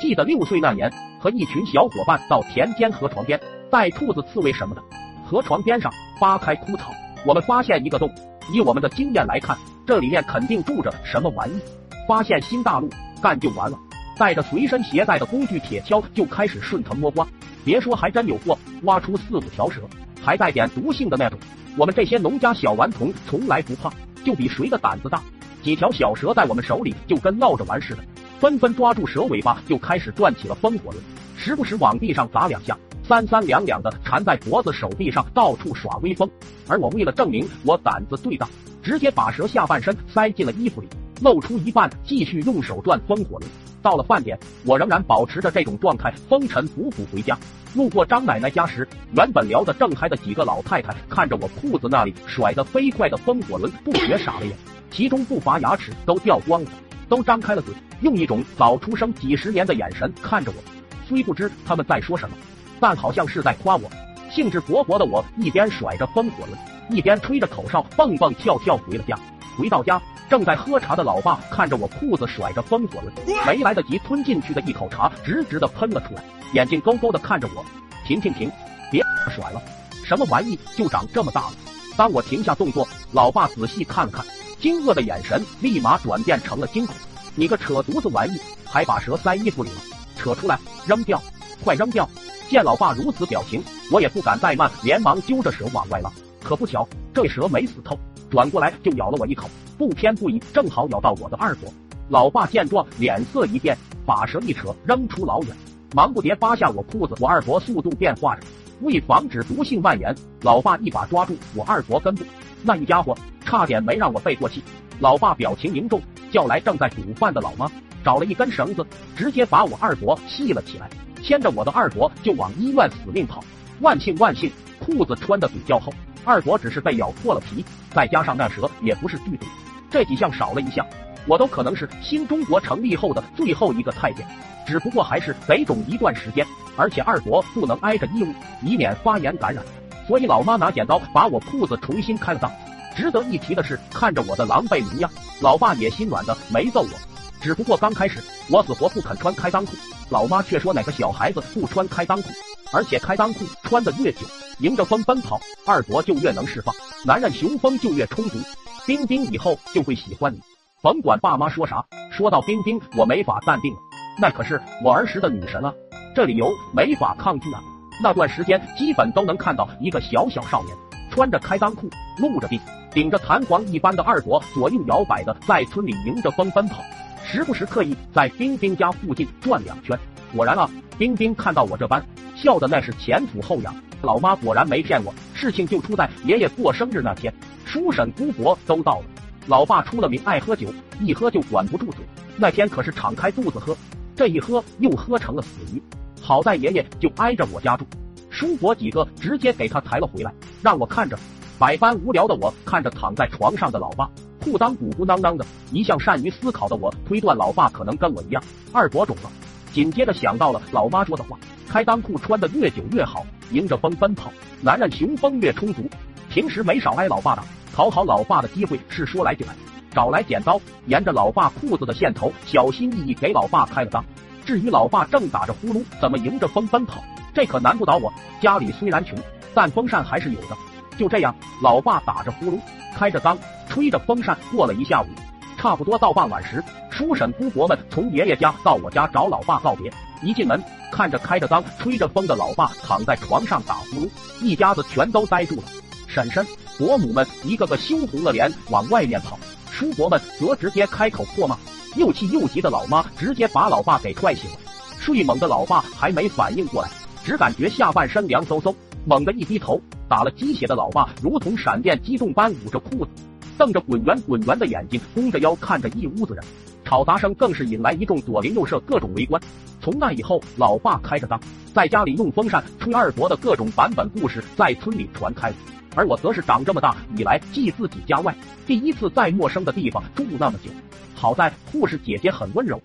记得六岁那年，和一群小伙伴到田间河床边带兔子、刺猬什么的。河床边上扒开枯草，我们发现一个洞。以我们的经验来看，这里面肯定住着什么玩意。发现新大陆，干就完了。带着随身携带的工具铁锹就开始顺藤摸瓜。别说，还真有货，挖出四五条蛇，还带点毒性的那种。我们这些农家小顽童从来不怕，就比谁的胆子大。几条小蛇在我们手里就跟闹着玩似的，纷纷抓住蛇尾巴就开始转起了风火轮，时不时往地上砸两下，三三两两的缠在脖子、手臂上到处耍威风。而我为了证明我胆子最大，直接把蛇下半身塞进了衣服里，露出一半，继续用手转风火轮。到了饭点，我仍然保持着这种状态，风尘仆仆回家。路过张奶奶家时，原本聊得正嗨的几个老太太看着我裤子那里甩得飞快的风火轮，不觉傻了眼。其中不乏牙齿都掉光了，都张开了嘴，用一种早出生几十年的眼神看着我。虽不知他们在说什么，但好像是在夸我。兴致勃勃的我一边甩着风火轮，一边吹着口哨，蹦蹦跳跳回了家。回到家，正在喝茶的老爸看着我裤子甩着风火轮，没来得及吞进去的一口茶直直的喷了出来，眼睛勾勾的看着我。停停停，别甩了，什么玩意就长这么大了？当我停下动作，老爸仔细看了看。惊愕的眼神立马转变成了惊恐。你个扯犊子玩意，还把蛇塞衣服里了？扯出来扔掉，快扔掉！见老爸如此表情，我也不敢怠慢，连忙揪着蛇往外拉。可不巧，这蛇没死透，转过来就咬了我一口，不偏不倚，正好咬到我的二脖。老爸见状，脸色一变，把蛇一扯，扔出老远，忙不迭扒下我裤子。我二脖速度变化着，为防止毒性蔓延，老爸一把抓住我二脖根部。那一家伙差点没让我背过气。老爸表情凝重，叫来正在煮饭的老妈，找了一根绳子，直接把我二伯系了起来，牵着我的二伯就往医院死命跑。万幸万幸，裤子穿的比较厚，二伯只是被咬破了皮，再加上那蛇也不是剧毒，这几项少了一项，我都可能是新中国成立后的最后一个太监。只不过还是得肿一段时间，而且二伯不能挨着衣物，以免发炎感染。所以老妈拿剪刀把我裤子重新开了裆。值得一提的是，看着我的狼狈模样，老爸也心软的没揍我。只不过刚开始我死活不肯穿开裆裤，老妈却说哪个小孩子不穿开裆裤，而且开裆裤穿的越久，迎着风奔跑，二伯就越能释放，男人雄风就越充足。冰冰以后就会喜欢你，甭管爸妈说啥。说到冰冰，我没法淡定了，那可是我儿时的女神啊，这理由没法抗拒啊。那段时间，基本都能看到一个小小少年穿着开裆裤，露着腚，顶着弹簧一般的二脖，左右摇摆的在村里迎着风奔跑，时不时刻意在冰冰家附近转两圈。果然啊，冰冰看到我这般，笑的那是前俯后仰。老妈果然没骗我，事情就出在爷爷过生日那天，叔婶姑伯都到了。老爸出了名爱喝酒，一喝就管不住嘴，那天可是敞开肚子喝，这一喝又喝成了死鱼。好在爷爷就挨着我家住，叔伯几个直接给他抬了回来，让我看着。百般无聊的我看着躺在床上的老爸，裤裆鼓鼓囊囊的。一向善于思考的我推断老爸可能跟我一样二脖肿了。紧接着想到了老妈说的话：开裆裤穿的越久越好，迎着风奔跑，男人雄风越充足。平时没少挨老爸打，讨好老爸的机会是说来就来。找来剪刀，沿着老爸裤子的线头，小心翼翼给老爸开了裆。至于老爸正打着呼噜，怎么迎着风奔跑？这可难不倒我。家里虽然穷，但风扇还是有的。就这样，老爸打着呼噜，开着灯，吹着风扇，过了一下午。差不多到傍晚时，叔婶姑伯们从爷爷家到我家找老爸告别。一进门，看着开着灯、吹着风的老爸躺在床上打呼噜，一家子全都呆住了。婶婶、伯母们一个个羞红了脸往外面跑，叔伯们则直接开口破骂。又气又急的老妈直接把老爸给踹醒了，睡猛的老爸还没反应过来，只感觉下半身凉飕飕，猛地一低头，打了鸡血的老爸如同闪电激动般捂着裤子，瞪着滚圆滚圆的眼睛，弓着腰看着一屋子人，吵杂声更是引来一众左邻右舍各种围观。从那以后，老爸开着裆，在家里用风扇吹二伯的各种版本故事在村里传开了，而我则是长这么大以来继自己家外，第一次在陌生的地方住那么久。好在护士姐姐很温柔。